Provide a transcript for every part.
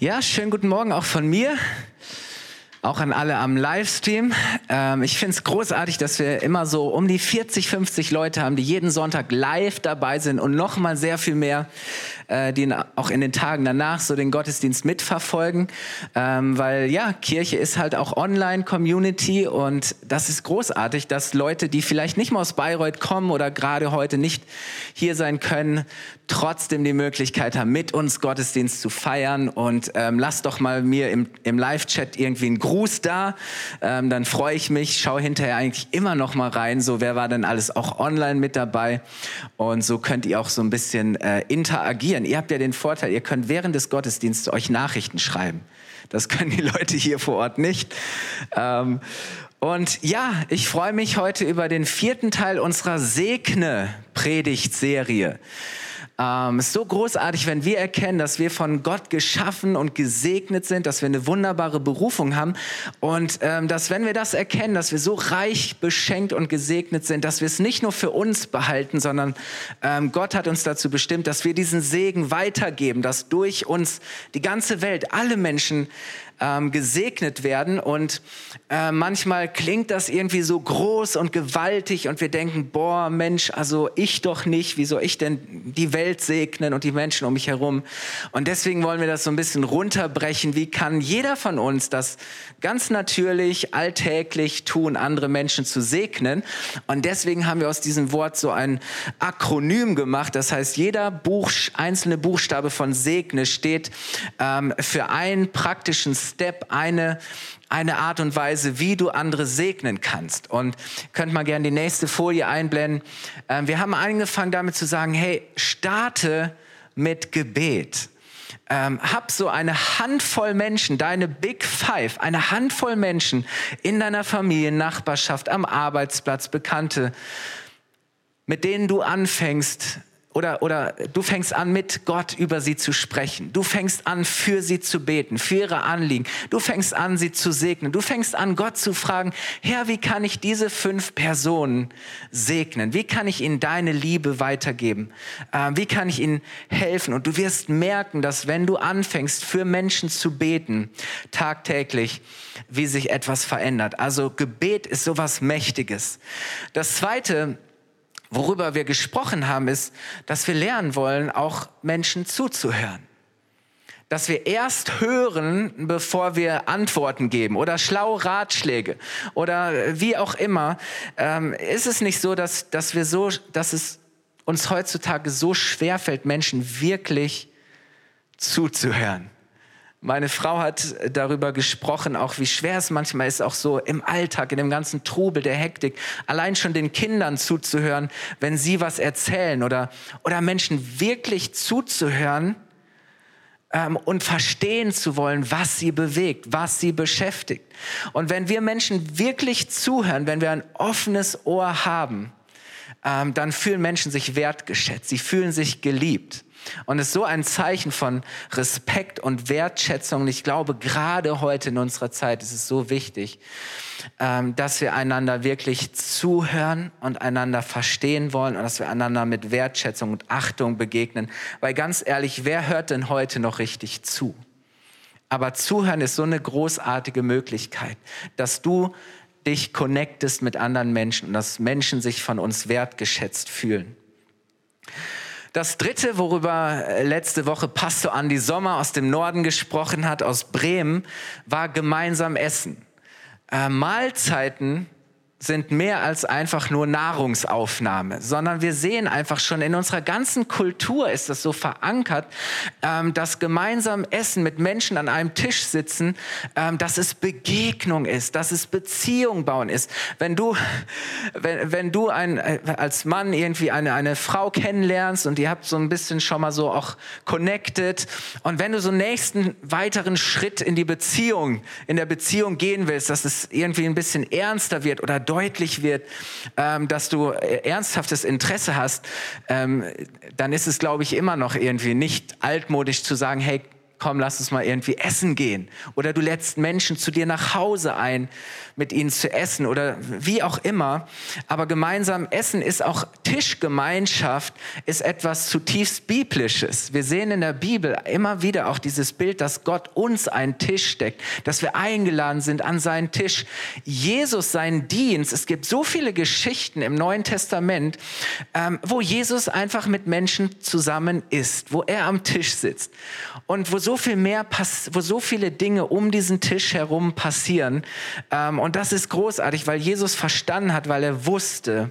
Ja, schönen guten Morgen auch von mir auch an alle am Livestream. Ähm, ich finde es großartig, dass wir immer so um die 40, 50 Leute haben, die jeden Sonntag live dabei sind und noch mal sehr viel mehr, äh, die auch in den Tagen danach so den Gottesdienst mitverfolgen. Ähm, weil ja, Kirche ist halt auch Online-Community und das ist großartig, dass Leute, die vielleicht nicht mal aus Bayreuth kommen oder gerade heute nicht hier sein können, trotzdem die Möglichkeit haben, mit uns Gottesdienst zu feiern. Und ähm, lass doch mal mir im, im Live-Chat irgendwie einen Gruß da. Ähm, dann freue ich mich, schaue hinterher eigentlich immer noch mal rein, so wer war denn alles auch online mit dabei. Und so könnt ihr auch so ein bisschen äh, interagieren. Ihr habt ja den Vorteil, ihr könnt während des Gottesdienstes euch Nachrichten schreiben. Das können die Leute hier vor Ort nicht. Ähm, und ja, ich freue mich heute über den vierten Teil unserer Segne-Predigtserie. Ähm, es ist so großartig, wenn wir erkennen, dass wir von Gott geschaffen und gesegnet sind, dass wir eine wunderbare Berufung haben und ähm, dass wenn wir das erkennen, dass wir so reich beschenkt und gesegnet sind, dass wir es nicht nur für uns behalten, sondern ähm, Gott hat uns dazu bestimmt, dass wir diesen Segen weitergeben, dass durch uns die ganze Welt, alle Menschen ähm, gesegnet werden. Und äh, manchmal klingt das irgendwie so groß und gewaltig und wir denken, boah, Mensch, also ich doch nicht, wie soll ich denn die Welt segnen und die Menschen um mich herum? Und deswegen wollen wir das so ein bisschen runterbrechen. Wie kann jeder von uns das ganz natürlich, alltäglich tun, andere Menschen zu segnen? Und deswegen haben wir aus diesem Wort so ein Akronym gemacht. Das heißt, jeder Buch, einzelne Buchstabe von Segne steht ähm, für einen praktischen Step, eine, eine Art und Weise, wie du andere segnen kannst. Und könnt mal gerne die nächste Folie einblenden. Ähm, wir haben angefangen damit zu sagen, hey, starte mit Gebet. Ähm, hab so eine Handvoll Menschen, deine Big Five, eine Handvoll Menschen in deiner Familie, Nachbarschaft, am Arbeitsplatz, Bekannte, mit denen du anfängst, oder, oder du fängst an, mit Gott über sie zu sprechen. Du fängst an, für sie zu beten, für ihre Anliegen. Du fängst an, sie zu segnen. Du fängst an, Gott zu fragen, Herr, wie kann ich diese fünf Personen segnen? Wie kann ich ihnen deine Liebe weitergeben? Äh, wie kann ich ihnen helfen? Und du wirst merken, dass wenn du anfängst, für Menschen zu beten, tagtäglich, wie sich etwas verändert. Also Gebet ist sowas Mächtiges. Das zweite, worüber wir gesprochen haben, ist, dass wir lernen wollen, auch Menschen zuzuhören. Dass wir erst hören, bevor wir Antworten geben oder schlaue Ratschläge oder wie auch immer. Ähm, ist es nicht so, dass, dass wir so, dass es uns heutzutage so schwer fällt, Menschen wirklich zuzuhören? Meine Frau hat darüber gesprochen, auch wie schwer es manchmal ist, auch so im Alltag, in dem ganzen Trubel der Hektik, allein schon den Kindern zuzuhören, wenn sie was erzählen oder, oder Menschen wirklich zuzuhören ähm, und verstehen zu wollen, was sie bewegt, was sie beschäftigt. Und wenn wir Menschen wirklich zuhören, wenn wir ein offenes Ohr haben, ähm, dann fühlen Menschen sich wertgeschätzt, sie fühlen sich geliebt. Und es ist so ein Zeichen von Respekt und Wertschätzung. Und ich glaube, gerade heute in unserer Zeit ist es so wichtig, ähm, dass wir einander wirklich zuhören und einander verstehen wollen und dass wir einander mit Wertschätzung und Achtung begegnen. Weil ganz ehrlich, wer hört denn heute noch richtig zu? Aber zuhören ist so eine großartige Möglichkeit, dass du dich connectest mit anderen Menschen und dass Menschen sich von uns wertgeschätzt fühlen. Das dritte, worüber äh, letzte Woche Pastor Andi Sommer aus dem Norden gesprochen hat, aus Bremen, war gemeinsam Essen. Äh, Mahlzeiten sind mehr als einfach nur Nahrungsaufnahme, sondern wir sehen einfach schon in unserer ganzen Kultur ist das so verankert, ähm, dass gemeinsam Essen mit Menschen an einem Tisch sitzen, ähm, dass es Begegnung ist, dass es Beziehung bauen ist. Wenn du, wenn, wenn du ein, äh, als Mann irgendwie eine, eine Frau kennenlernst und ihr habt so ein bisschen schon mal so auch connected und wenn du so nächsten weiteren Schritt in die Beziehung, in der Beziehung gehen willst, dass es irgendwie ein bisschen ernster wird oder deutlich wird, ähm, dass du äh, ernsthaftes Interesse hast, ähm, dann ist es, glaube ich, immer noch irgendwie nicht altmodisch zu sagen, hey, komm, lass uns mal irgendwie essen gehen. Oder du lädst Menschen zu dir nach Hause ein, mit ihnen zu essen oder wie auch immer. Aber gemeinsam essen ist auch Tischgemeinschaft, ist etwas zutiefst biblisches. Wir sehen in der Bibel immer wieder auch dieses Bild, dass Gott uns einen Tisch steckt, dass wir eingeladen sind an seinen Tisch. Jesus, seinen Dienst. Es gibt so viele Geschichten im Neuen Testament, ähm, wo Jesus einfach mit Menschen zusammen ist, wo er am Tisch sitzt und wo so viel mehr, wo so viele Dinge um diesen Tisch herum passieren. Ähm, und das ist großartig, weil Jesus verstanden hat, weil er wusste,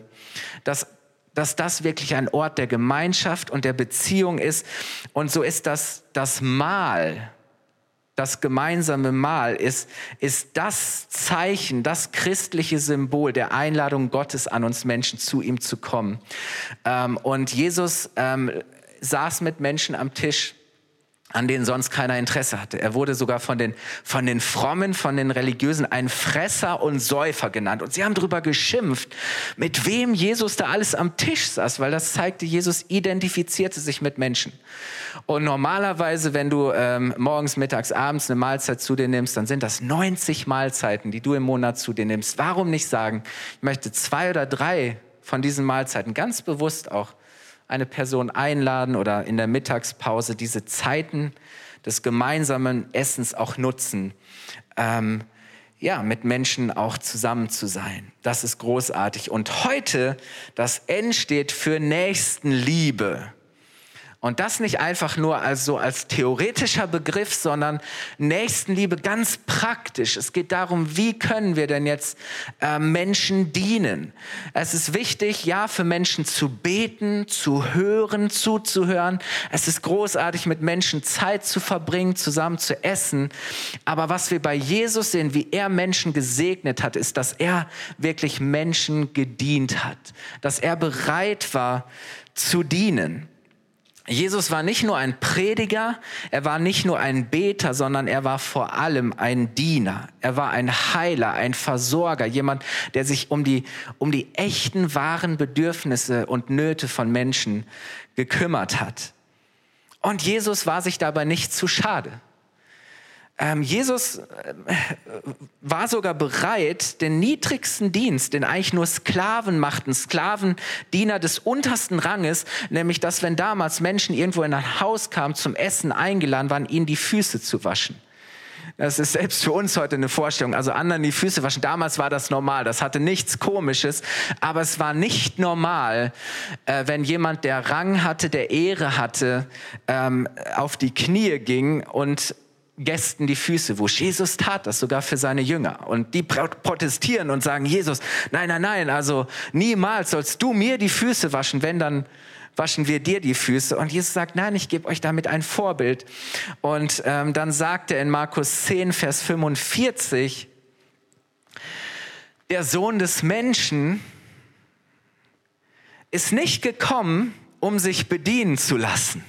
dass dass das wirklich ein Ort der Gemeinschaft und der Beziehung ist. Und so ist das das Mahl, das gemeinsame Mahl ist, ist das Zeichen, das christliche Symbol der Einladung Gottes an uns Menschen, zu ihm zu kommen. Ähm, und Jesus ähm, saß mit Menschen am Tisch an denen sonst keiner Interesse hatte. Er wurde sogar von den, von den Frommen, von den Religiösen ein Fresser und Säufer genannt. Und sie haben darüber geschimpft, mit wem Jesus da alles am Tisch saß, weil das zeigte, Jesus identifizierte sich mit Menschen. Und normalerweise, wenn du ähm, morgens, mittags, abends eine Mahlzeit zu dir nimmst, dann sind das 90 Mahlzeiten, die du im Monat zu dir nimmst. Warum nicht sagen, ich möchte zwei oder drei von diesen Mahlzeiten ganz bewusst auch eine Person einladen oder in der Mittagspause diese Zeiten des gemeinsamen Essens auch nutzen, ähm, ja, mit Menschen auch zusammen zu sein. Das ist großartig. Und heute, das N steht für Nächstenliebe. Und das nicht einfach nur als so als theoretischer Begriff, sondern Nächstenliebe ganz praktisch. Es geht darum, wie können wir denn jetzt äh, Menschen dienen? Es ist wichtig, ja, für Menschen zu beten, zu hören, zuzuhören. Es ist großartig, mit Menschen Zeit zu verbringen, zusammen zu essen. Aber was wir bei Jesus sehen, wie er Menschen gesegnet hat, ist, dass er wirklich Menschen gedient hat, dass er bereit war zu dienen. Jesus war nicht nur ein Prediger, er war nicht nur ein Beter, sondern er war vor allem ein Diener. Er war ein Heiler, ein Versorger, jemand, der sich um die, um die echten, wahren Bedürfnisse und Nöte von Menschen gekümmert hat. Und Jesus war sich dabei nicht zu schade. Ähm, Jesus äh, war sogar bereit, den niedrigsten Dienst, den eigentlich nur Sklaven machten, Sklavendiener des untersten Ranges, nämlich dass wenn damals Menschen irgendwo in ein Haus kamen zum Essen eingeladen waren, ihnen die Füße zu waschen. Das ist selbst für uns heute eine Vorstellung. Also anderen die Füße waschen. Damals war das normal. Das hatte nichts Komisches. Aber es war nicht normal, äh, wenn jemand, der Rang hatte, der Ehre hatte, ähm, auf die Knie ging und Gästen die Füße wusch. Jesus tat das sogar für seine Jünger. Und die protestieren und sagen, Jesus, nein, nein, nein, also niemals sollst du mir die Füße waschen, wenn dann waschen wir dir die Füße. Und Jesus sagt, nein, ich gebe euch damit ein Vorbild. Und ähm, dann sagt er in Markus 10, Vers 45, der Sohn des Menschen ist nicht gekommen, um sich bedienen zu lassen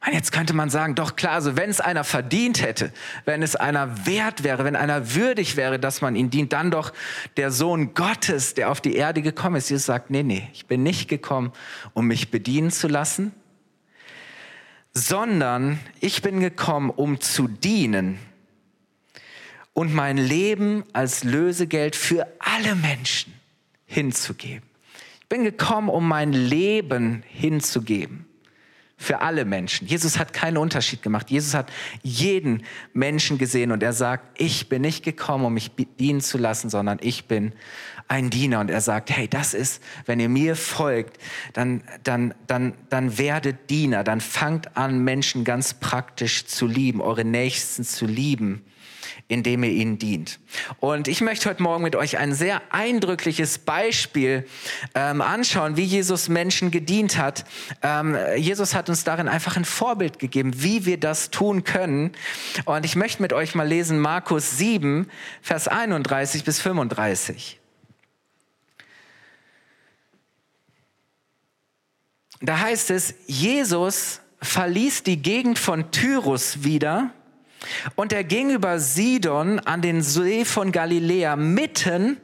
meine, jetzt könnte man sagen, doch klar, also wenn es einer verdient hätte, wenn es einer wert wäre, wenn einer würdig wäre, dass man ihn dient, dann doch der Sohn Gottes, der auf die Erde gekommen ist. Jesus sagt, nee, nee, ich bin nicht gekommen, um mich bedienen zu lassen, sondern ich bin gekommen, um zu dienen und mein Leben als Lösegeld für alle Menschen hinzugeben. Ich bin gekommen, um mein Leben hinzugeben für alle Menschen. Jesus hat keinen Unterschied gemacht. Jesus hat jeden Menschen gesehen und er sagt, ich bin nicht gekommen, um mich dienen zu lassen, sondern ich bin ein Diener. Und er sagt, hey, das ist, wenn ihr mir folgt, dann, dann, dann, dann werdet Diener, dann fangt an, Menschen ganz praktisch zu lieben, eure Nächsten zu lieben. indem ihr ihnen dient. Und ich möchte heute Morgen mit euch ein sehr eindrückliches Beispiel ähm, anschauen, wie Jesus Menschen gedient hat. Ähm, Jesus hat uns darin einfach ein Vorbild gegeben, wie wir das tun können. Und ich möchte mit euch mal lesen Markus 7, Vers 31 bis 35. Da heißt es, Jesus verließ die Gegend von Tyrus wieder und er ging über Sidon an den See von Galiläa mitten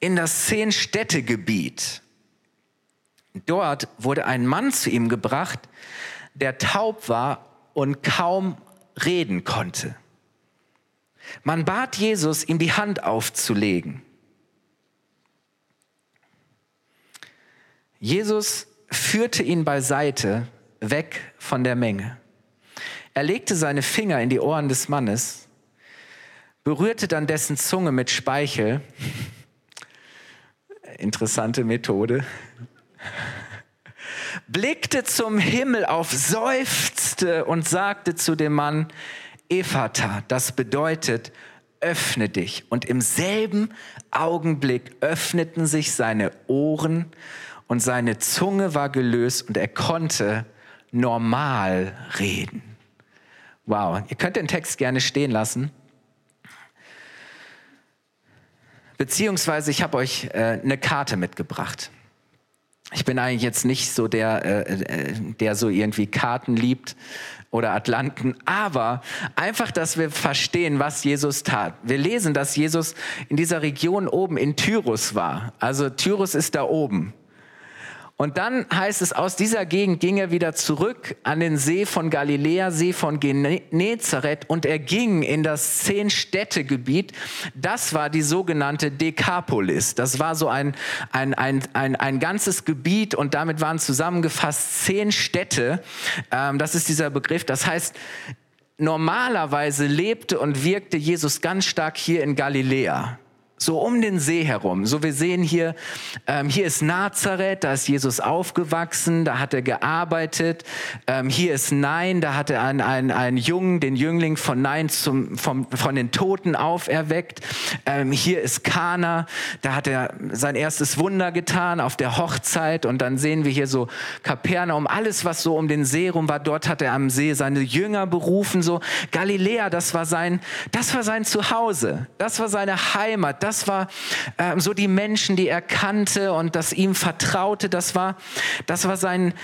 in das Zehn-Städte-Gebiet. Dort wurde ein Mann zu ihm gebracht, der taub war und kaum reden konnte. Man bat Jesus, ihm die Hand aufzulegen. Jesus führte ihn beiseite, weg von der Menge. Er legte seine Finger in die Ohren des Mannes, berührte dann dessen Zunge mit Speichel. Interessante Methode. Blickte zum Himmel auf, seufzte und sagte zu dem Mann, Ephata, das bedeutet, öffne dich. Und im selben Augenblick öffneten sich seine Ohren und seine Zunge war gelöst und er konnte normal reden. Wow, ihr könnt den Text gerne stehen lassen. Beziehungsweise ich habe euch äh, eine Karte mitgebracht. Ich bin eigentlich jetzt nicht so der, äh, äh, der so irgendwie Karten liebt oder Atlanten, aber einfach, dass wir verstehen, was Jesus tat. Wir lesen, dass Jesus in dieser Region oben in Tyrus war. Also Tyrus ist da oben. Und dann heißt es, aus dieser Gegend ging er wieder zurück an den See von Galiläa, See von Genezareth und er ging in das Zehn-Städte-Gebiet. Das war die sogenannte Dekapolis. Das war so ein, ein, ein, ein, ein ganzes Gebiet und damit waren zusammengefasst zehn Städte. Ähm, das ist dieser Begriff. Das heißt, normalerweise lebte und wirkte Jesus ganz stark hier in Galiläa so um den See herum. So wir sehen hier, ähm, hier ist Nazareth, da ist Jesus aufgewachsen, da hat er gearbeitet. Ähm, hier ist Nein, da hat er einen, einen, einen Jungen, den Jüngling von Nein zum, vom, von den Toten auferweckt. Ähm, hier ist Kana, da hat er sein erstes Wunder getan auf der Hochzeit. Und dann sehen wir hier so Kapernaum, alles was so um den See rum war, dort hat er am See seine Jünger berufen. So Galiläa, das war sein, das war sein Zuhause, das war seine Heimat, das war äh, so die Menschen, die er kannte und das ihm vertraute. Das war, das war sein,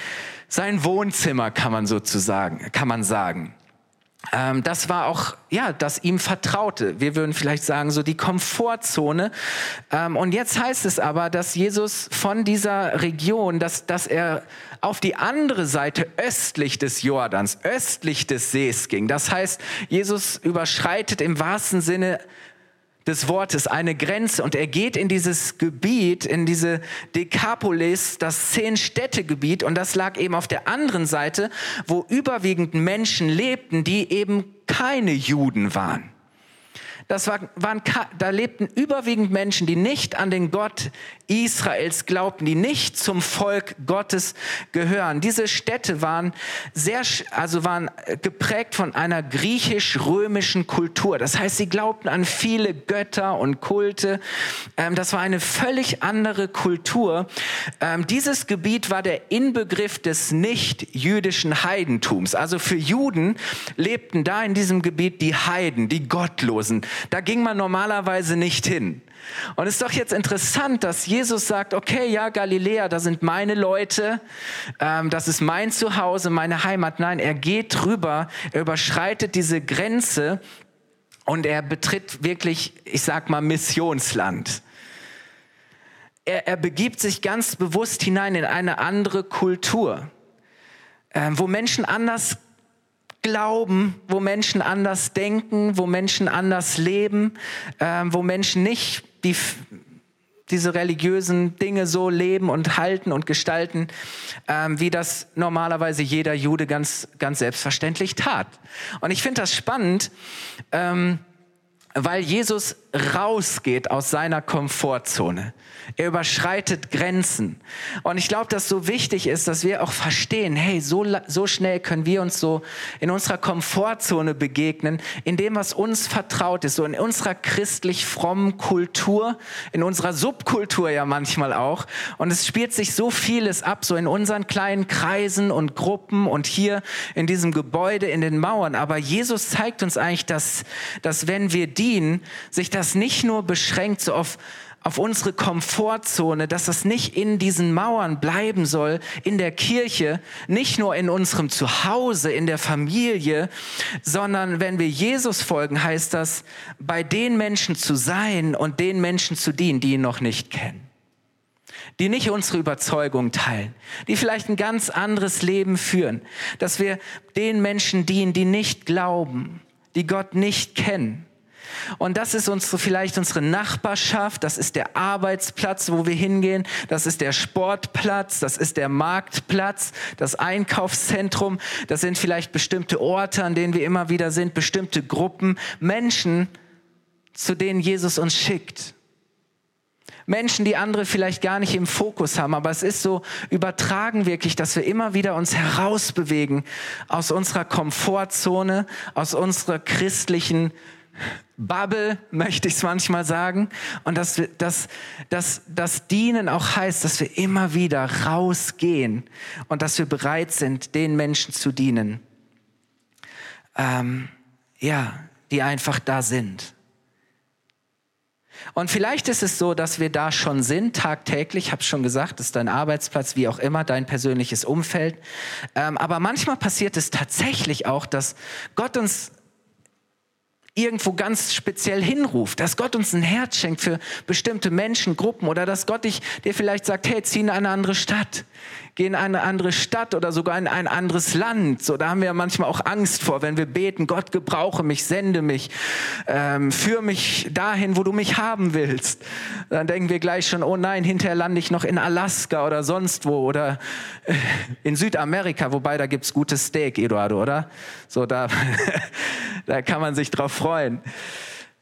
sein Wohnzimmer, kann man sozusagen, kann man sagen. Ähm, das war auch, ja, das ihm vertraute. Wir würden vielleicht sagen, so die Komfortzone. Ähm, und jetzt heißt es aber, dass Jesus von dieser Region, dass, dass er auf die andere Seite östlich des Jordans, östlich des Sees ging. Das heißt, Jesus überschreitet im wahrsten Sinne des Wortes eine Grenze und er geht in dieses Gebiet, in diese Dekapolis, das Zehn-Städte-Gebiet und das lag eben auf der anderen Seite, wo überwiegend Menschen lebten, die eben keine Juden waren. Das war, waren, da lebten überwiegend Menschen, die nicht an den Gott Israels glaubten, die nicht zum Volk Gottes gehören. Diese Städte waren sehr, also waren geprägt von einer griechisch-römischen Kultur. Das heißt, sie glaubten an viele Götter und Kulte. Ähm, das war eine völlig andere Kultur. Ähm, dieses Gebiet war der Inbegriff des nicht-jüdischen Heidentums. Also für Juden lebten da in diesem Gebiet die Heiden, die Gottlosen, da ging man normalerweise nicht hin. Und es ist doch jetzt interessant, dass Jesus sagt, okay, ja, Galiläa, da sind meine Leute, ähm, das ist mein Zuhause, meine Heimat. Nein, er geht drüber, er überschreitet diese Grenze und er betritt wirklich, ich sag mal, Missionsland. Er, er begibt sich ganz bewusst hinein in eine andere Kultur, äh, wo Menschen anders glauben, wo Menschen anders denken, wo Menschen anders leben, äh, wo Menschen nicht die, diese religiösen Dinge so leben und halten und gestalten, äh, wie das normalerweise jeder Jude ganz, ganz selbstverständlich tat. Und ich finde das spannend. Ähm, weil Jesus rausgeht aus seiner Komfortzone. Er überschreitet Grenzen. Und ich glaube, dass so wichtig ist, dass wir auch verstehen, hey, so, so schnell können wir uns so in unserer Komfortzone begegnen, in dem, was uns vertraut ist, so in unserer christlich frommen Kultur, in unserer Subkultur ja manchmal auch. Und es spielt sich so vieles ab, so in unseren kleinen Kreisen und Gruppen und hier in diesem Gebäude, in den Mauern. Aber Jesus zeigt uns eigentlich, dass, dass wenn wir dienen, sich das nicht nur beschränkt so auf auf unsere Komfortzone, dass das nicht in diesen Mauern bleiben soll, in der Kirche, nicht nur in unserem Zuhause, in der Familie, sondern wenn wir Jesus folgen, heißt das, bei den Menschen zu sein und den Menschen zu dienen, die ihn noch nicht kennen die nicht unsere Überzeugung teilen, die vielleicht ein ganz anderes Leben führen, dass wir den Menschen dienen, die nicht glauben, die Gott nicht kennen. Und das ist unsere, vielleicht unsere Nachbarschaft, das ist der Arbeitsplatz, wo wir hingehen, das ist der Sportplatz, das ist der Marktplatz, das Einkaufszentrum, das sind vielleicht bestimmte Orte, an denen wir immer wieder sind, bestimmte Gruppen, Menschen, zu denen Jesus uns schickt. Menschen, die andere vielleicht gar nicht im Fokus haben, aber es ist so übertragen wirklich, dass wir immer wieder uns herausbewegen aus unserer Komfortzone, aus unserer christlichen Bubble, möchte ich es manchmal sagen. Und dass, wir, dass, dass das Dienen auch heißt, dass wir immer wieder rausgehen und dass wir bereit sind, den Menschen zu dienen. Ähm, ja, die einfach da sind. Und vielleicht ist es so, dass wir da schon sind, tagtäglich, ich habe schon gesagt, ist dein Arbeitsplatz, wie auch immer, dein persönliches Umfeld. Ähm, aber manchmal passiert es tatsächlich auch, dass Gott uns irgendwo ganz speziell hinruft, dass Gott uns ein Herz schenkt für bestimmte Menschen, Gruppen oder dass Gott dich, dir vielleicht sagt, hey, zieh in eine andere Stadt, geh in eine andere Stadt oder sogar in ein anderes Land. So, da haben wir ja manchmal auch Angst vor, wenn wir beten, Gott gebrauche mich, sende mich, ähm, führe mich dahin, wo du mich haben willst. Dann denken wir gleich schon, oh nein, hinterher lande ich noch in Alaska oder sonst wo oder äh, in Südamerika, wobei da gibt's gutes Steak, Eduardo, oder? So, da, da kann man sich drauf freuen.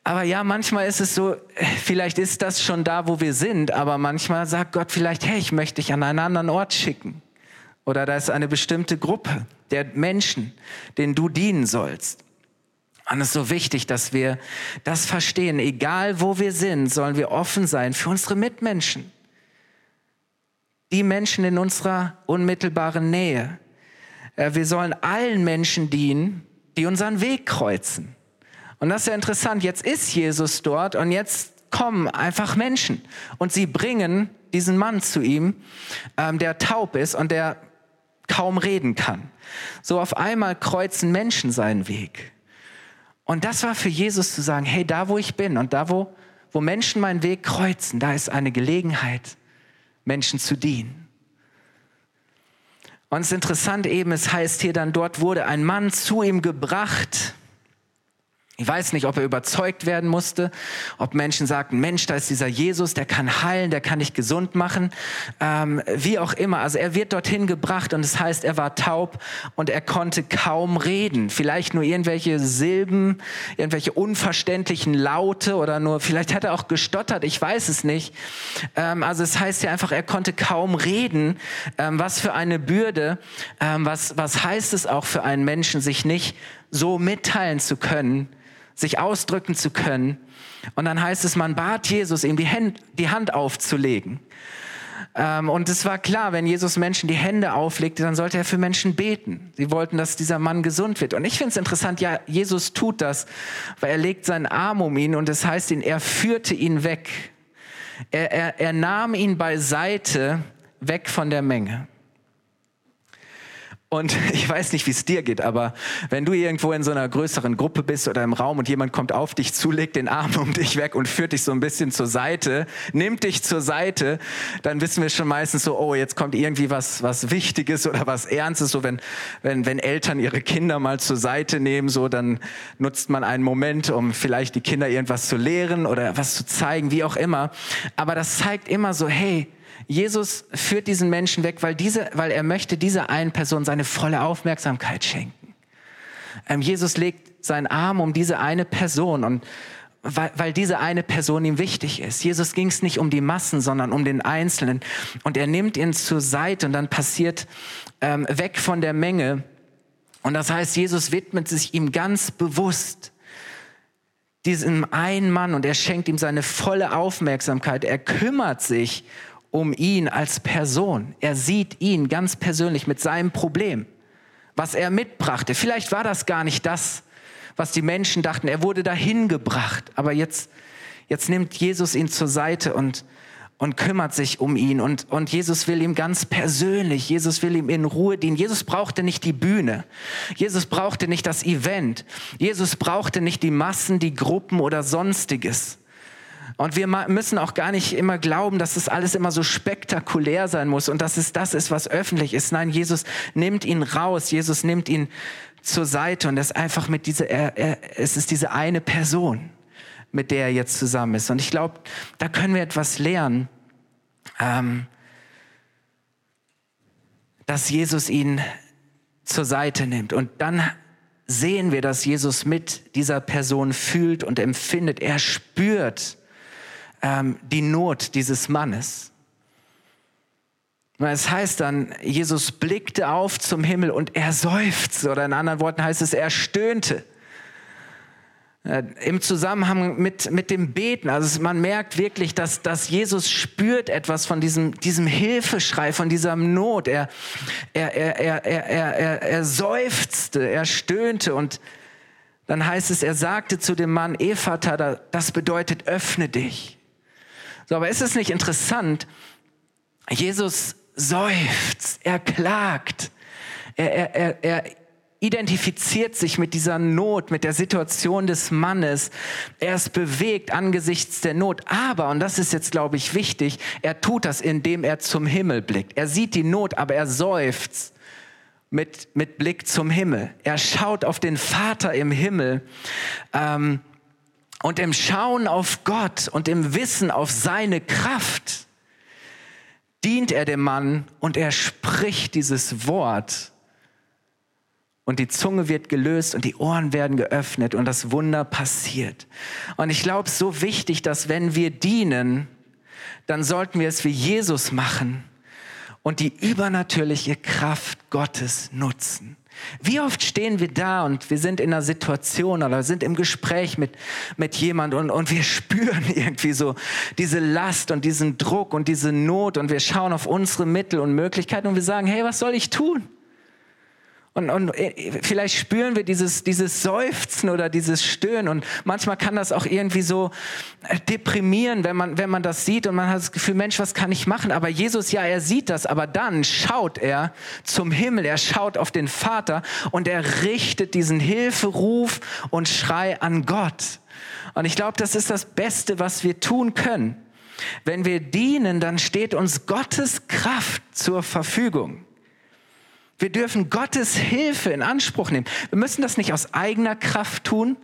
Aber ja, manchmal ist es so, vielleicht ist das schon da, wo wir sind, aber manchmal sagt Gott vielleicht, hey, ich möchte dich an einen anderen Ort schicken. Oder da ist eine bestimmte Gruppe der Menschen, denen du dienen sollst. Und es ist so wichtig, dass wir das verstehen. Egal wo wir sind, sollen wir offen sein für unsere Mitmenschen. Die Menschen in unserer unmittelbaren Nähe. Äh, wir sollen allen Menschen dienen, die unseren Weg kreuzen. Und das ist ja interessant. Jetzt ist Jesus dort und jetzt kommen einfach Menschen und sie bringen diesen Mann zu ihm, ähm, der taub ist und der kaum reden kann. So auf einmal kreuzen Menschen seinen Weg. Und das war für Jesus zu sagen, hey, da wo ich bin und da wo, wo Menschen meinen Weg kreuzen, da ist eine Gelegenheit, Menschen zu dienen. Und es ist interessant eben, es heißt hier dann, dort wurde ein Mann zu ihm gebracht, ich weiß nicht, ob er überzeugt werden musste, ob Menschen sagten, Mensch, da ist dieser Jesus, der kann heilen, der kann dich gesund machen, ähm, wie auch immer. Also er wird dorthin gebracht und es das heißt, er war taub und er konnte kaum reden. Vielleicht nur irgendwelche Silben, irgendwelche unverständlichen Laute oder nur, vielleicht hat er auch gestottert, ich weiß es nicht. Ähm, also es heißt ja einfach, er konnte kaum reden. Ähm, was für eine Bürde, ähm, was, was heißt es auch für einen Menschen, sich nicht so mitteilen zu können, sich ausdrücken zu können. Und dann heißt es, man bat Jesus, ihm die, Hand, die Hand aufzulegen. Ähm, und es war klar, wenn Jesus Menschen die Hände auflegte, dann sollte er für Menschen beten. Sie wollten, dass dieser Mann gesund wird. Und ich finde es interessant, ja, Jesus tut das, weil er legt seinen Arm um ihn und es heißt ihn, er führte ihn weg. Er, er, er nahm ihn beiseite, weg von der Menge. Und ich weiß nicht, wie es dir geht, aber wenn du irgendwo in so einer größeren Gruppe bist oder im Raum und jemand kommt auf dich zu, legt den Arm um dich weg und führt dich so ein bisschen zur Seite, nimmt dich zur Seite, dann wissen wir schon meistens so, oh, jetzt kommt irgendwie was, was Wichtiges oder was Ernstes. So wenn, wenn, wenn Eltern ihre Kinder mal zur Seite nehmen, so dann nutzt man einen Moment, um vielleicht die Kinder irgendwas zu lehren oder was zu zeigen, wie auch immer. Aber das zeigt immer so, hey, Jesus führt diesen Menschen weg, weil, diese, weil er möchte dieser einen Person seine volle Aufmerksamkeit schenken. Ähm, Jesus legt seinen Arm um diese eine Person und weil, weil diese eine Person ihm wichtig ist. Jesus ging es nicht um die Massen, sondern um den Einzelnen. Und er nimmt ihn zur Seite und dann passiert ähm, weg von der Menge. Und das heißt, Jesus widmet sich ihm ganz bewusst diesem einen Mann und er schenkt ihm seine volle Aufmerksamkeit. Er kümmert sich um ihn als Person. Er sieht ihn ganz persönlich mit seinem Problem, was er mitbrachte. Vielleicht war das gar nicht das, was die Menschen dachten. Er wurde dahin gebracht. Aber jetzt, jetzt nimmt Jesus ihn zur Seite und, und kümmert sich um ihn. Und, und Jesus will ihm ganz persönlich, Jesus will ihm in Ruhe dienen. Jesus brauchte nicht die Bühne. Jesus brauchte nicht das Event. Jesus brauchte nicht die Massen, die Gruppen oder sonstiges. Und wir müssen auch gar nicht immer glauben, dass das alles immer so spektakulär sein muss und dass es das ist, was öffentlich ist. Nein, Jesus nimmt ihn raus. Jesus nimmt ihn zur Seite und ist einfach mit dieser, er, er, es ist diese eine Person, mit der er jetzt zusammen ist. Und ich glaube, da können wir etwas lernen, ähm, dass Jesus ihn zur Seite nimmt. Und dann sehen wir, dass Jesus mit dieser Person fühlt und empfindet. Er spürt ähm, die Not dieses Mannes. Es heißt dann, Jesus blickte auf zum Himmel und er seufzte, oder in anderen Worten heißt es, er stöhnte. Äh, Im Zusammenhang mit, mit dem Beten, also man merkt wirklich, dass, dass Jesus spürt etwas von diesem, diesem Hilfeschrei, von dieser Not. Er, er, er, er, er, er, er seufzte, er stöhnte und dann heißt es, er sagte zu dem Mann, Ephata, das bedeutet, öffne dich. So, aber ist es nicht interessant? Jesus seufzt, er klagt, er, er, er, er identifiziert sich mit dieser Not, mit der Situation des Mannes. Er ist bewegt angesichts der Not. Aber, und das ist jetzt, glaube ich, wichtig, er tut das, indem er zum Himmel blickt. Er sieht die Not, aber er seufzt mit, mit Blick zum Himmel. Er schaut auf den Vater im Himmel. Ähm, und im Schauen auf Gott und im Wissen auf seine Kraft dient er dem Mann und er spricht dieses Wort. Und die Zunge wird gelöst und die Ohren werden geöffnet und das Wunder passiert. Und ich glaube, es ist so wichtig, dass wenn wir dienen, dann sollten wir es wie Jesus machen und die übernatürliche Kraft Gottes nutzen. Wie oft stehen wir da und wir sind in einer Situation oder sind im Gespräch mit, mit jemand und, und wir spüren irgendwie so diese Last und diesen Druck und diese Not und wir schauen auf unsere Mittel und Möglichkeiten und wir sagen, hey, was soll ich tun? Und, und äh, vielleicht spüren wir dieses, dieses Seufzen oder dieses Stöhnen. Und manchmal kann das auch irgendwie so äh, deprimieren, wenn man, wenn man das sieht und man hat das Gefühl, Mensch, was kann ich machen? Aber Jesus, ja, er sieht das, aber dann schaut er zum Himmel, er schaut auf den Vater und er richtet diesen Hilferuf und Schrei an Gott. Und ich glaube, das ist das Beste, was wir tun können. Wenn wir dienen, dann steht uns Gottes Kraft zur Verfügung. Wir dürfen Gottes Hilfe in Anspruch nehmen. Wir müssen das nicht aus eigener Kraft tun,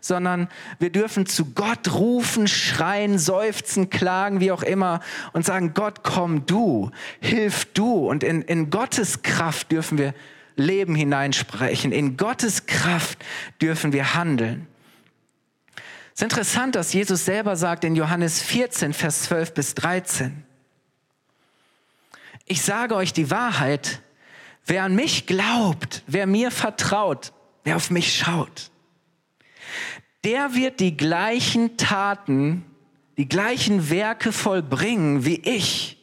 sondern wir dürfen zu Gott rufen, schreien, seufzen, klagen, wie auch immer und sagen, Gott, komm du, hilf du. Und in, in Gottes Kraft dürfen wir Leben hineinsprechen. In Gottes Kraft dürfen wir handeln. Es ist interessant, dass Jesus selber sagt in Johannes 14, Vers 12 bis 13, ich sage euch die Wahrheit, Wer an mich glaubt, wer mir vertraut, wer auf mich schaut, der wird die gleichen Taten, die gleichen Werke vollbringen wie ich.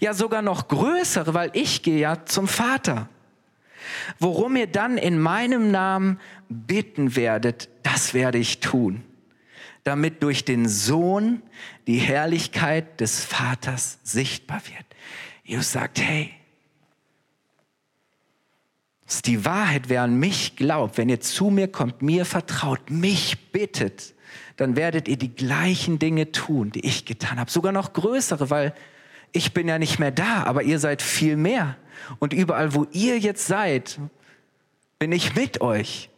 Ja, sogar noch größere, weil ich gehe ja zum Vater. Worum ihr dann in meinem Namen bitten werdet, das werde ich tun, damit durch den Sohn die Herrlichkeit des Vaters sichtbar wird. Jesus sagt, hey, ist die Wahrheit, wer an mich glaubt, wenn ihr zu mir kommt, mir vertraut, mich bittet, dann werdet ihr die gleichen Dinge tun, die ich getan habe. Sogar noch größere, weil ich bin ja nicht mehr da, aber ihr seid viel mehr. Und überall, wo ihr jetzt seid, bin ich mit euch.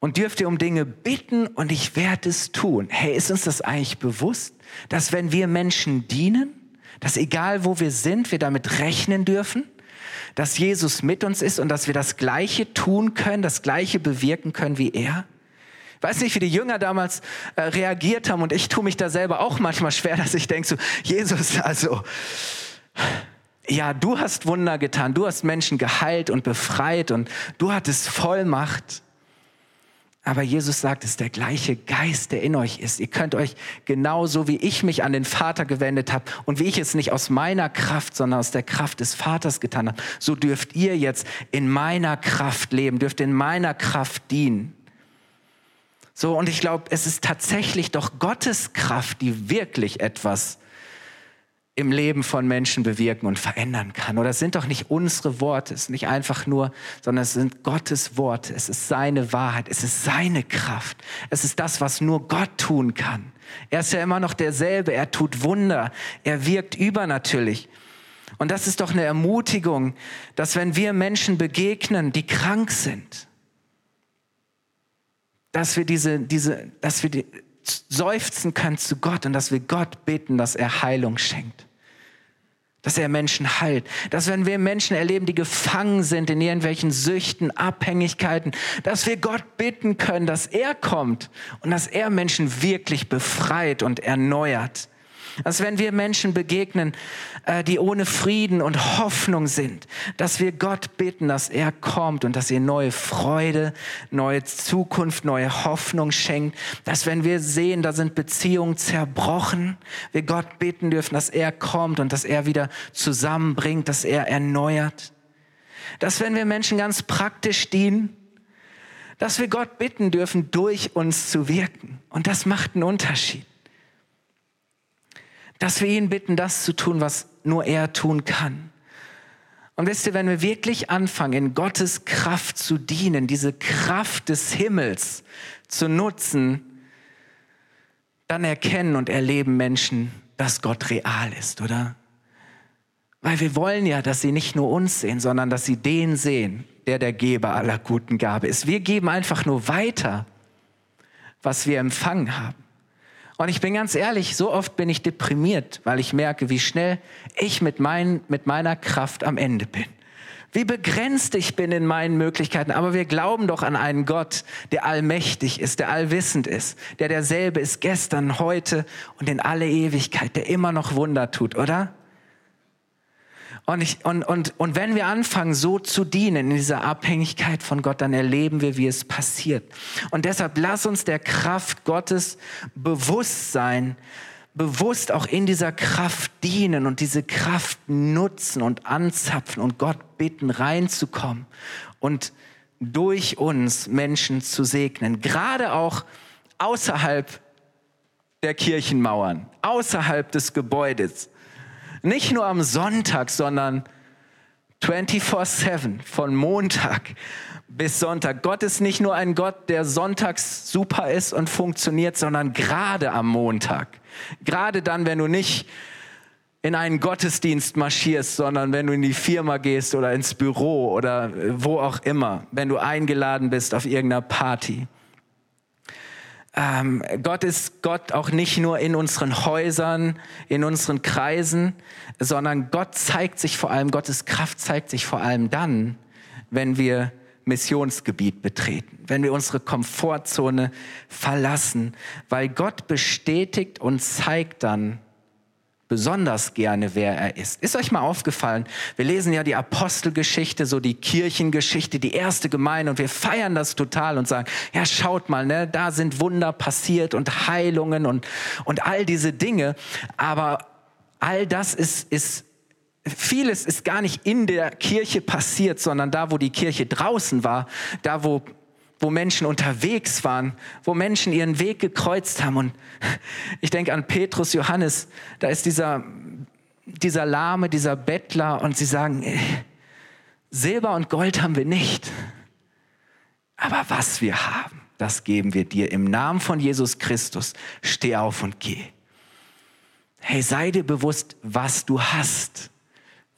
Und dürft ihr um Dinge bitten und ich werde es tun. Hey, ist uns das eigentlich bewusst, dass wenn wir Menschen dienen, dass egal wo wir sind, wir damit rechnen dürfen? Dass Jesus mit uns ist und dass wir das Gleiche tun können, das Gleiche bewirken können wie er? Ich weiß nicht, wie die Jünger damals äh, reagiert haben und ich tue mich da selber auch manchmal schwer, dass ich denke so, Jesus, also, ja, du hast Wunder getan, du hast Menschen geheilt und befreit und du hattest Vollmacht. Aber Jesus sagt, es ist der gleiche Geist, der in euch ist. Ihr könnt euch genauso wie ich mich an den Vater gewendet habe und wie ich es nicht aus meiner Kraft, sondern aus der Kraft des Vaters getan habe, so dürft ihr jetzt in meiner Kraft leben, dürft in meiner Kraft dienen. So, und ich glaube, es ist tatsächlich doch Gottes Kraft, die wirklich etwas im Leben von Menschen bewirken und verändern kann. Oder es sind doch nicht unsere Worte, es ist nicht einfach nur, sondern es sind Gottes Worte, es ist seine Wahrheit, es ist seine Kraft, es ist das, was nur Gott tun kann. Er ist ja immer noch derselbe, er tut Wunder, er wirkt übernatürlich. Und das ist doch eine Ermutigung, dass wenn wir Menschen begegnen, die krank sind, dass wir diese, diese, dass wir die, seufzen können zu Gott und dass wir Gott bitten, dass er Heilung schenkt dass er Menschen heilt. Dass wenn wir Menschen erleben, die gefangen sind in irgendwelchen Süchten, Abhängigkeiten, dass wir Gott bitten können, dass er kommt und dass er Menschen wirklich befreit und erneuert dass wenn wir Menschen begegnen, äh, die ohne Frieden und Hoffnung sind, dass wir Gott bitten, dass er kommt und dass er neue Freude, neue Zukunft, neue Hoffnung schenkt, dass wenn wir sehen, da sind Beziehungen zerbrochen, wir Gott bitten dürfen, dass er kommt und dass er wieder zusammenbringt, dass er erneuert. Dass wenn wir Menschen ganz praktisch dienen, dass wir Gott bitten dürfen, durch uns zu wirken. Und das macht einen Unterschied dass wir ihn bitten, das zu tun, was nur er tun kann. Und wisst ihr, wenn wir wirklich anfangen, in Gottes Kraft zu dienen, diese Kraft des Himmels zu nutzen, dann erkennen und erleben Menschen, dass Gott real ist, oder? Weil wir wollen ja, dass sie nicht nur uns sehen, sondern dass sie den sehen, der der Geber aller guten Gabe ist. Wir geben einfach nur weiter, was wir empfangen haben. Und ich bin ganz ehrlich, so oft bin ich deprimiert, weil ich merke, wie schnell ich mit, mein, mit meiner Kraft am Ende bin. Wie begrenzt ich bin in meinen Möglichkeiten. Aber wir glauben doch an einen Gott, der allmächtig ist, der allwissend ist, der derselbe ist gestern, heute und in alle Ewigkeit, der immer noch Wunder tut, oder? Und, ich, und, und, und wenn wir anfangen, so zu dienen in dieser Abhängigkeit von Gott, dann erleben wir, wie es passiert. Und deshalb lass uns der Kraft Gottes bewusst sein, bewusst auch in dieser Kraft dienen und diese Kraft nutzen und anzapfen und Gott bitten, reinzukommen und durch uns Menschen zu segnen. Gerade auch außerhalb der Kirchenmauern, außerhalb des Gebäudes. Nicht nur am Sonntag, sondern 24-7, von Montag bis Sonntag. Gott ist nicht nur ein Gott, der sonntags super ist und funktioniert, sondern gerade am Montag. Gerade dann, wenn du nicht in einen Gottesdienst marschierst, sondern wenn du in die Firma gehst oder ins Büro oder wo auch immer, wenn du eingeladen bist auf irgendeiner Party ähm, Gott ist Gott auch nicht nur in unseren Häusern, in unseren Kreisen, sondern Gott zeigt sich vor allem, Gottes Kraft zeigt sich vor allem dann, wenn wir Missionsgebiet betreten, wenn wir unsere Komfortzone verlassen, weil Gott bestätigt und zeigt dann, besonders gerne, wer er ist. Ist euch mal aufgefallen, wir lesen ja die Apostelgeschichte, so die Kirchengeschichte, die erste Gemeinde und wir feiern das total und sagen, ja, schaut mal, ne, da sind Wunder passiert und Heilungen und, und all diese Dinge. Aber all das ist, ist vieles ist gar nicht in der Kirche passiert, sondern da, wo die Kirche draußen war, da, wo wo Menschen unterwegs waren, wo Menschen ihren Weg gekreuzt haben. Und ich denke an Petrus, Johannes, da ist dieser, dieser Lahme, dieser Bettler und sie sagen, Silber und Gold haben wir nicht, aber was wir haben, das geben wir dir. Im Namen von Jesus Christus, steh auf und geh. Hey, sei dir bewusst, was du hast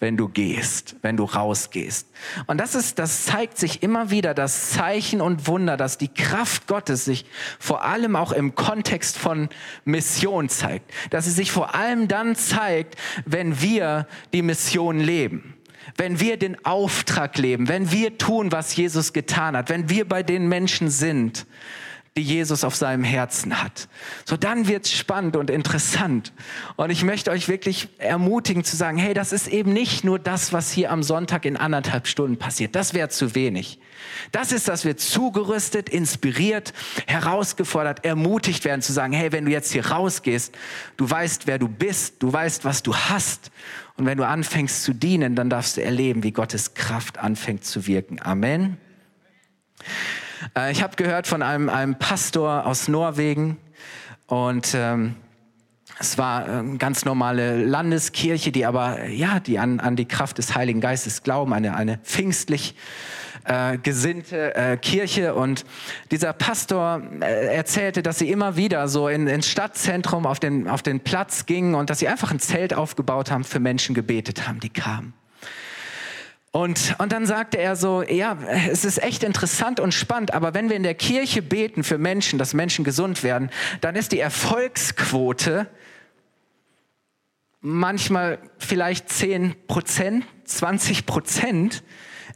wenn du gehst, wenn du rausgehst. Und das ist, das zeigt sich immer wieder, das Zeichen und Wunder, dass die Kraft Gottes sich vor allem auch im Kontext von Mission zeigt. Dass sie sich vor allem dann zeigt, wenn wir die Mission leben. Wenn wir den Auftrag leben, wenn wir tun, was Jesus getan hat, wenn wir bei den Menschen sind, die Jesus auf seinem Herzen hat. So dann wird's spannend und interessant. Und ich möchte euch wirklich ermutigen zu sagen, hey, das ist eben nicht nur das, was hier am Sonntag in anderthalb Stunden passiert. Das wäre zu wenig. Das ist, dass wir zugerüstet, inspiriert, herausgefordert, ermutigt werden zu sagen, hey, wenn du jetzt hier rausgehst, du weißt, wer du bist, du weißt, was du hast. Und wenn du anfängst zu dienen, dann darfst du erleben, wie Gottes Kraft anfängt zu wirken. Amen. Äh, ich habe gehört von einem, einem Pastor aus Norwegen und ähm, es war eine ganz normale Landeskirche, die aber ja, die an, an die Kraft des Heiligen Geistes glauben, eine, eine pfingstlich äh, gesinnte äh, Kirche. Und dieser Pastor äh, erzählte, dass sie immer wieder so in, ins Stadtzentrum auf den, auf den Platz gingen und dass sie einfach ein Zelt aufgebaut haben, für Menschen gebetet haben, die kamen. Und, und dann sagte er so, ja, es ist echt interessant und spannend, aber wenn wir in der Kirche beten für Menschen, dass Menschen gesund werden, dann ist die Erfolgsquote manchmal vielleicht 10 Prozent, 20 Prozent.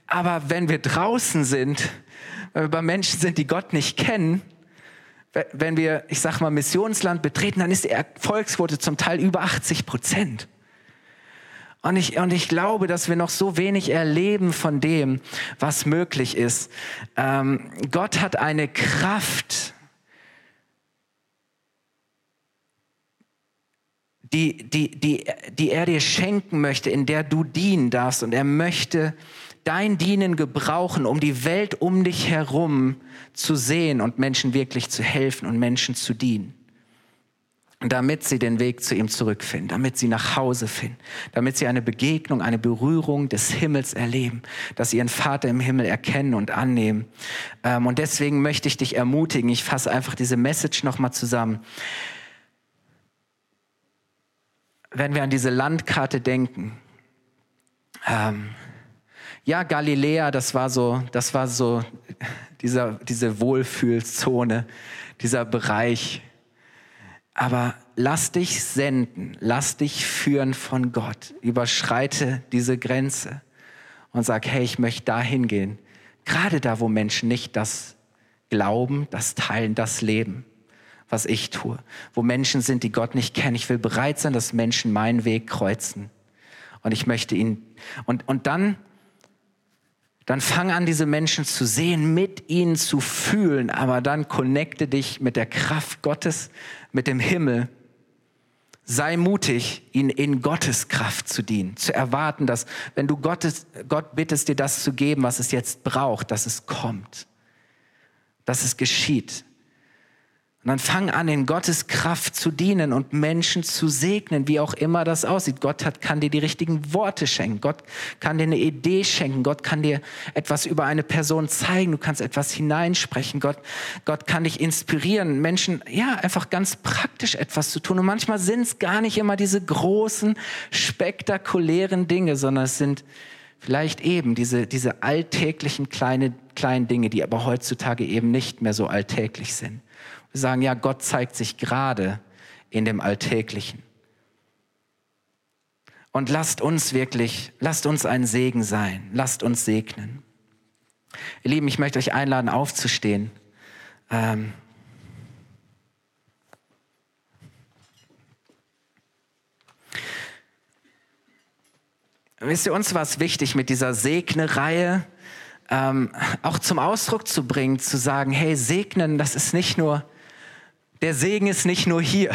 Aber wenn wir draußen sind, wenn wir bei Menschen sind, die Gott nicht kennen, wenn wir, ich sag mal, Missionsland betreten, dann ist die Erfolgsquote zum Teil über 80 Prozent. Und ich, und ich glaube, dass wir noch so wenig erleben von dem, was möglich ist. Ähm, Gott hat eine Kraft, die, die, die, die er dir schenken möchte, in der du dienen darfst. Und er möchte dein Dienen gebrauchen, um die Welt um dich herum zu sehen und Menschen wirklich zu helfen und Menschen zu dienen damit sie den Weg zu ihm zurückfinden, damit sie nach Hause finden, damit sie eine Begegnung, eine Berührung des Himmels erleben, dass sie ihren Vater im Himmel erkennen und annehmen. Ähm, und deswegen möchte ich dich ermutigen, ich fasse einfach diese Message nochmal zusammen. Wenn wir an diese Landkarte denken, ähm, ja, Galiläa, das war so, das war so dieser, diese Wohlfühlzone, dieser Bereich, aber lass dich senden, lass dich führen von Gott. Überschreite diese Grenze und sag, hey, ich möchte da hingehen. Gerade da, wo Menschen nicht das glauben, das teilen, das leben, was ich tue. Wo Menschen sind, die Gott nicht kennen. Ich will bereit sein, dass Menschen meinen Weg kreuzen. Und ich möchte ihn, und, und dann dann fang an, diese Menschen zu sehen, mit ihnen zu fühlen, aber dann connecte dich mit der Kraft Gottes, mit dem Himmel. Sei mutig, ihnen in Gottes Kraft zu dienen, zu erwarten, dass wenn du Gottes, Gott bittest, dir das zu geben, was es jetzt braucht, dass es kommt, dass es geschieht. Und dann fang an, in Gottes Kraft zu dienen und Menschen zu segnen, wie auch immer das aussieht. Gott hat, kann dir die richtigen Worte schenken. Gott kann dir eine Idee schenken. Gott kann dir etwas über eine Person zeigen. Du kannst etwas hineinsprechen. Gott, Gott kann dich inspirieren, Menschen, ja, einfach ganz praktisch etwas zu tun. Und manchmal sind es gar nicht immer diese großen, spektakulären Dinge, sondern es sind vielleicht eben diese, diese alltäglichen kleine, kleinen Dinge, die aber heutzutage eben nicht mehr so alltäglich sind. Wir sagen, ja, Gott zeigt sich gerade in dem Alltäglichen. Und lasst uns wirklich, lasst uns ein Segen sein, lasst uns segnen. Ihr Lieben, ich möchte euch einladen, aufzustehen. Ähm Wisst ihr, uns war es wichtig, mit dieser Segne-Reihe ähm, auch zum Ausdruck zu bringen, zu sagen, hey, segnen, das ist nicht nur der Segen ist nicht nur hier,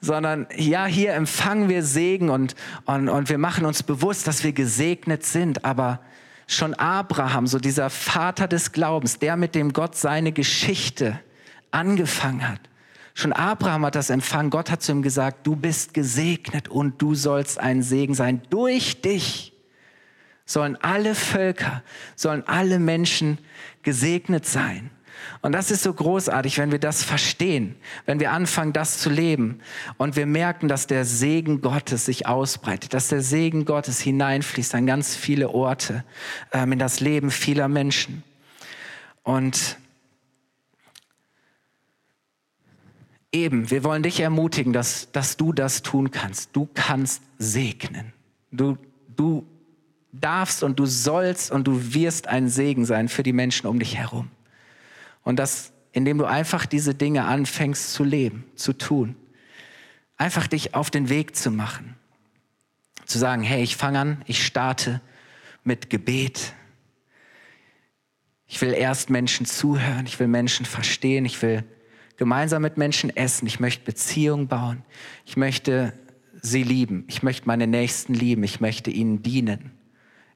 sondern ja, hier empfangen wir Segen und, und, und wir machen uns bewusst, dass wir gesegnet sind. Aber schon Abraham, so dieser Vater des Glaubens, der mit dem Gott seine Geschichte angefangen hat, schon Abraham hat das empfangen. Gott hat zu ihm gesagt, du bist gesegnet und du sollst ein Segen sein. Durch dich sollen alle Völker, sollen alle Menschen gesegnet sein. Und das ist so großartig, wenn wir das verstehen, wenn wir anfangen, das zu leben und wir merken, dass der Segen Gottes sich ausbreitet, dass der Segen Gottes hineinfließt an ganz viele Orte, ähm, in das Leben vieler Menschen. Und eben, wir wollen dich ermutigen, dass, dass du das tun kannst. Du kannst segnen. Du, du darfst und du sollst und du wirst ein Segen sein für die Menschen um dich herum. Und das indem du einfach diese Dinge anfängst zu leben, zu tun. Einfach dich auf den Weg zu machen. Zu sagen, hey, ich fange an, ich starte mit Gebet. Ich will erst Menschen zuhören, ich will Menschen verstehen, ich will gemeinsam mit Menschen essen, ich möchte Beziehungen bauen, ich möchte sie lieben, ich möchte meine Nächsten lieben, ich möchte ihnen dienen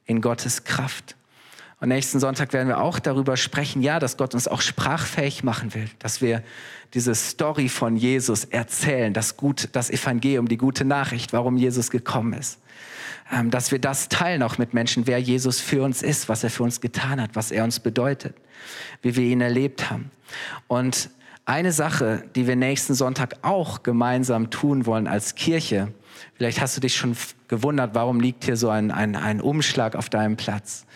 in Gottes Kraft. Und nächsten Sonntag werden wir auch darüber sprechen, ja, dass Gott uns auch sprachfähig machen will, dass wir diese Story von Jesus erzählen, das, Gut, das Evangelium, die gute Nachricht, warum Jesus gekommen ist. Ähm, dass wir das teilen auch mit Menschen, wer Jesus für uns ist, was er für uns getan hat, was er uns bedeutet, wie wir ihn erlebt haben. Und eine Sache, die wir nächsten Sonntag auch gemeinsam tun wollen als Kirche, vielleicht hast du dich schon gewundert, warum liegt hier so ein, ein, ein Umschlag auf deinem Platz.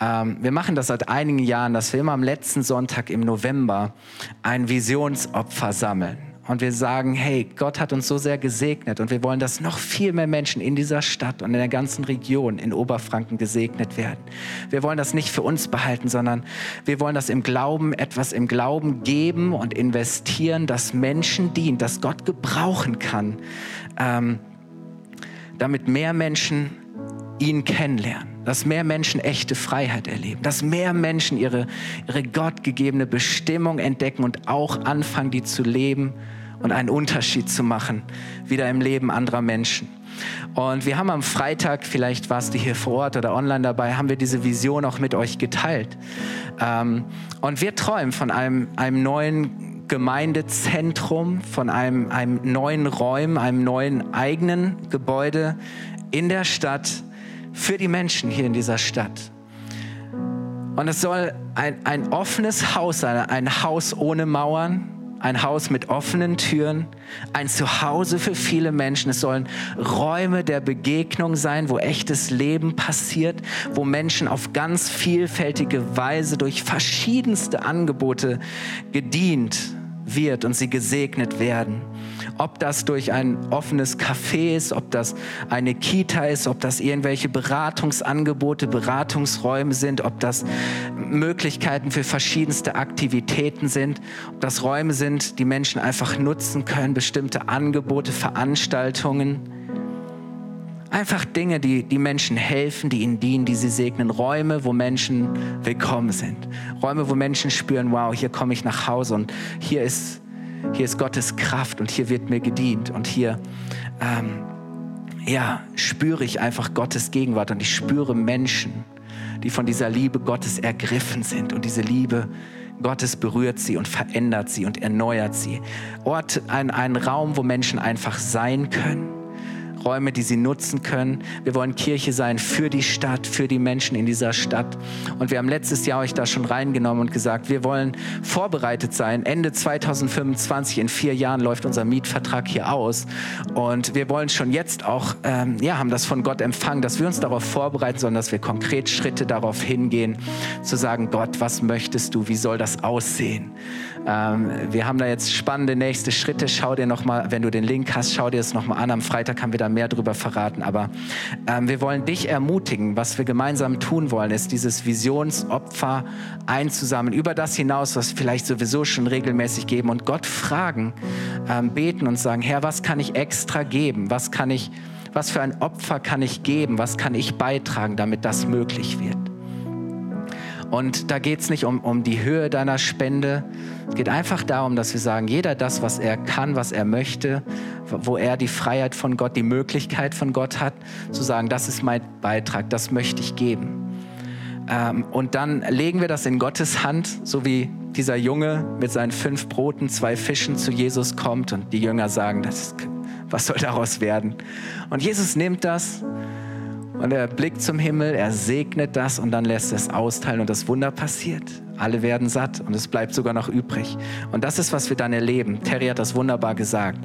Ähm, wir machen das seit einigen Jahren, dass wir immer am letzten Sonntag im November ein Visionsopfer sammeln. Und wir sagen, hey, Gott hat uns so sehr gesegnet und wir wollen, dass noch viel mehr Menschen in dieser Stadt und in der ganzen Region in Oberfranken gesegnet werden. Wir wollen das nicht für uns behalten, sondern wir wollen das im Glauben, etwas im Glauben geben und investieren, das Menschen dient, das Gott gebrauchen kann, ähm, damit mehr Menschen ihn kennenlernen dass mehr Menschen echte Freiheit erleben, dass mehr Menschen ihre, ihre gottgegebene Bestimmung entdecken und auch anfangen, die zu leben und einen Unterschied zu machen, wieder im Leben anderer Menschen. Und wir haben am Freitag, vielleicht warst du hier vor Ort oder online dabei, haben wir diese Vision auch mit euch geteilt. Ähm, und wir träumen von einem, einem neuen Gemeindezentrum, von einem, einem neuen Räumen, einem neuen eigenen Gebäude in der Stadt, für die Menschen hier in dieser Stadt. Und es soll ein, ein offenes Haus sein, ein Haus ohne Mauern, ein Haus mit offenen Türen, ein Zuhause für viele Menschen. Es sollen Räume der Begegnung sein, wo echtes Leben passiert, wo Menschen auf ganz vielfältige Weise durch verschiedenste Angebote gedient wird und sie gesegnet werden. Ob das durch ein offenes Café ist, ob das eine Kita ist, ob das irgendwelche Beratungsangebote, Beratungsräume sind, ob das Möglichkeiten für verschiedenste Aktivitäten sind, ob das Räume sind, die Menschen einfach nutzen können, bestimmte Angebote, Veranstaltungen. Einfach Dinge, die, die Menschen helfen, die ihnen dienen, die sie segnen. Räume, wo Menschen willkommen sind. Räume, wo Menschen spüren, wow, hier komme ich nach Hause und hier ist, hier ist Gottes Kraft und hier wird mir gedient und hier ähm, ja, spüre ich einfach Gottes Gegenwart und ich spüre Menschen, die von dieser Liebe Gottes ergriffen sind und diese Liebe Gottes berührt sie und verändert sie und erneuert sie. Ort, ein, ein Raum, wo Menschen einfach sein können Räume, die sie nutzen können. Wir wollen Kirche sein für die Stadt, für die Menschen in dieser Stadt. Und wir haben letztes Jahr euch da schon reingenommen und gesagt, wir wollen vorbereitet sein. Ende 2025, in vier Jahren läuft unser Mietvertrag hier aus. Und wir wollen schon jetzt auch, ähm, ja, haben das von Gott empfangen, dass wir uns darauf vorbereiten, sondern dass wir konkret Schritte darauf hingehen, zu sagen, Gott, was möchtest du? Wie soll das aussehen? Ähm, wir haben da jetzt spannende nächste Schritte. Schau dir nochmal, wenn du den Link hast, schau dir das nochmal an. Am Freitag haben wir da mehr drüber verraten. Aber ähm, wir wollen dich ermutigen. Was wir gemeinsam tun wollen, ist dieses Visionsopfer einzusammeln. Über das hinaus, was vielleicht sowieso schon regelmäßig geben. Und Gott fragen, ähm, beten und sagen, Herr, was kann ich extra geben? Was kann ich, was für ein Opfer kann ich geben? Was kann ich beitragen, damit das möglich wird? Und da geht es nicht um, um die Höhe deiner Spende. Es geht einfach darum, dass wir sagen, jeder das, was er kann, was er möchte, wo er die Freiheit von Gott, die Möglichkeit von Gott hat, zu sagen, das ist mein Beitrag, das möchte ich geben. Ähm, und dann legen wir das in Gottes Hand, so wie dieser Junge mit seinen fünf Broten, zwei Fischen zu Jesus kommt und die Jünger sagen, das, was soll daraus werden? Und Jesus nimmt das und er blickt zum Himmel, er segnet das und dann lässt es austeilen und das Wunder passiert. Alle werden satt und es bleibt sogar noch übrig. Und das ist, was wir dann erleben. Terry hat das wunderbar gesagt.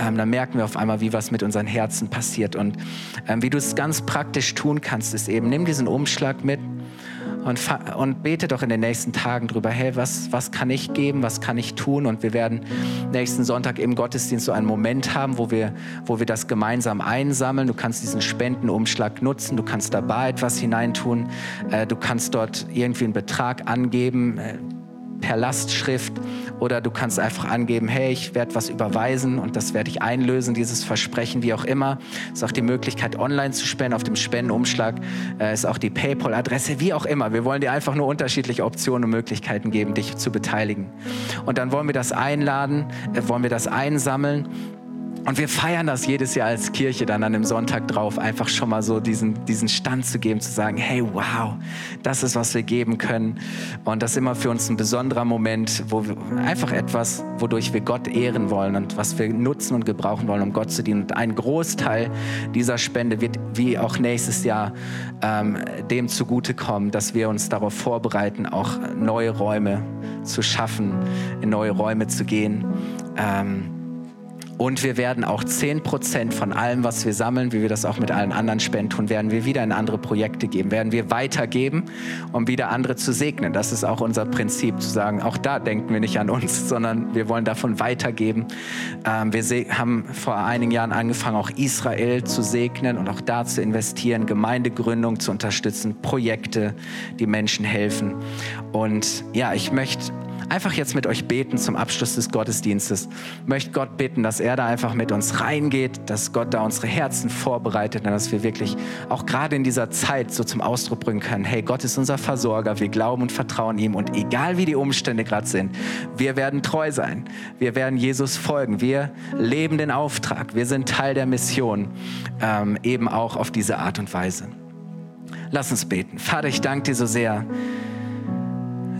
Ähm, dann merken wir auf einmal, wie was mit unseren Herzen passiert. Und ähm, wie du es ganz praktisch tun kannst, ist eben, nimm diesen Umschlag mit und, und bete doch in den nächsten Tagen drüber, hey, was, was kann ich geben, was kann ich tun? Und wir werden nächsten Sonntag im Gottesdienst so einen Moment haben, wo wir, wo wir das gemeinsam einsammeln. Du kannst diesen Spendenumschlag nutzen, du kannst dabei etwas hineintun, äh, du kannst dort irgendwie einen Betrag angeben. Per Lastschrift oder du kannst einfach angeben, hey, ich werde was überweisen und das werde ich einlösen, dieses Versprechen, wie auch immer. Es ist auch die Möglichkeit, online zu spenden. Auf dem Spendenumschlag äh, ist auch die PayPal-Adresse, wie auch immer. Wir wollen dir einfach nur unterschiedliche Optionen und Möglichkeiten geben, dich zu beteiligen. Und dann wollen wir das einladen, äh, wollen wir das einsammeln und wir feiern das jedes Jahr als Kirche dann an dem Sonntag drauf, einfach schon mal so diesen, diesen Stand zu geben, zu sagen, hey, wow, das ist, was wir geben können. Und das ist immer für uns ein besonderer Moment, wo wir einfach etwas, wodurch wir Gott ehren wollen und was wir nutzen und gebrauchen wollen, um Gott zu dienen. Und ein Großteil dieser Spende wird wie auch nächstes Jahr ähm, dem zugutekommen, dass wir uns darauf vorbereiten, auch neue Räume zu schaffen, in neue Räume zu gehen. Ähm, und wir werden auch 10% von allem, was wir sammeln, wie wir das auch mit allen anderen Spenden tun, werden wir wieder in andere Projekte geben, werden wir weitergeben, um wieder andere zu segnen. Das ist auch unser Prinzip, zu sagen, auch da denken wir nicht an uns, sondern wir wollen davon weitergeben. Ähm, wir haben vor einigen Jahren angefangen, auch Israel zu segnen und auch da zu investieren, Gemeindegründung zu unterstützen, Projekte, die Menschen helfen. Und ja, ich möchte einfach jetzt mit euch beten zum Abschluss des Gottesdienstes. Ich möchte Gott bitten, dass er da einfach mit uns reingeht, dass Gott da unsere Herzen vorbereitet und dass wir wirklich auch gerade in dieser Zeit so zum Ausdruck bringen können, hey, Gott ist unser Versorger, wir glauben und vertrauen ihm und egal wie die Umstände gerade sind, wir werden treu sein, wir werden Jesus folgen, wir leben den Auftrag, wir sind Teil der Mission, ähm, eben auch auf diese Art und Weise. Lass uns beten. Vater, ich danke dir so sehr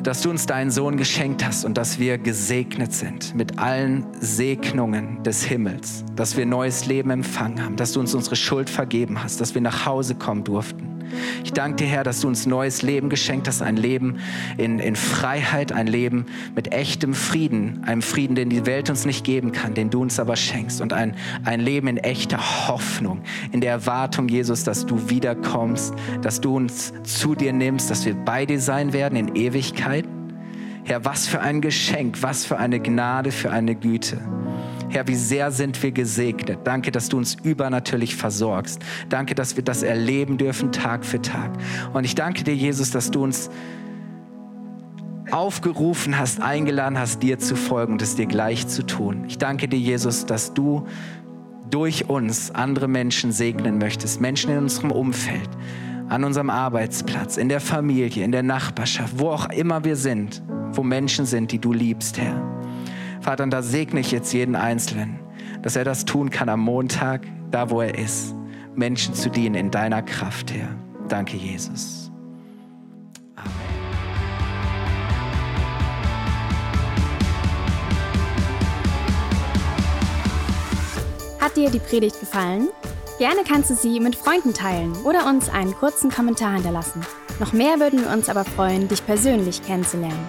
dass du uns deinen Sohn geschenkt hast und dass wir gesegnet sind mit allen Segnungen des Himmels, dass wir neues Leben empfangen haben, dass du uns unsere Schuld vergeben hast, dass wir nach Hause kommen durften. Ich danke dir, Herr, dass du uns neues Leben geschenkt hast, ein Leben in, in Freiheit, ein Leben mit echtem Frieden, einem Frieden, den die Welt uns nicht geben kann, den du uns aber schenkst und ein, ein Leben in echter Hoffnung, in der Erwartung, Jesus, dass du wiederkommst, dass du uns zu dir nimmst, dass wir bei dir sein werden in Ewigkeit. Herr, was für ein Geschenk, was für eine Gnade, für eine Güte. Herr, wie sehr sind wir gesegnet. Danke, dass du uns übernatürlich versorgst. Danke, dass wir das erleben dürfen Tag für Tag. Und ich danke dir, Jesus, dass du uns aufgerufen hast, eingeladen hast, dir zu folgen und es dir gleich zu tun. Ich danke dir, Jesus, dass du durch uns andere Menschen segnen möchtest, Menschen in unserem Umfeld, an unserem Arbeitsplatz, in der Familie, in der Nachbarschaft, wo auch immer wir sind, wo Menschen sind, die du liebst, Herr. Vater, und da segne ich jetzt jeden Einzelnen, dass er das tun kann am Montag, da wo er ist, Menschen zu dienen in deiner Kraft, Herr. Danke, Jesus. Amen. Hat dir die Predigt gefallen? Gerne kannst du sie mit Freunden teilen oder uns einen kurzen Kommentar hinterlassen. Noch mehr würden wir uns aber freuen, dich persönlich kennenzulernen.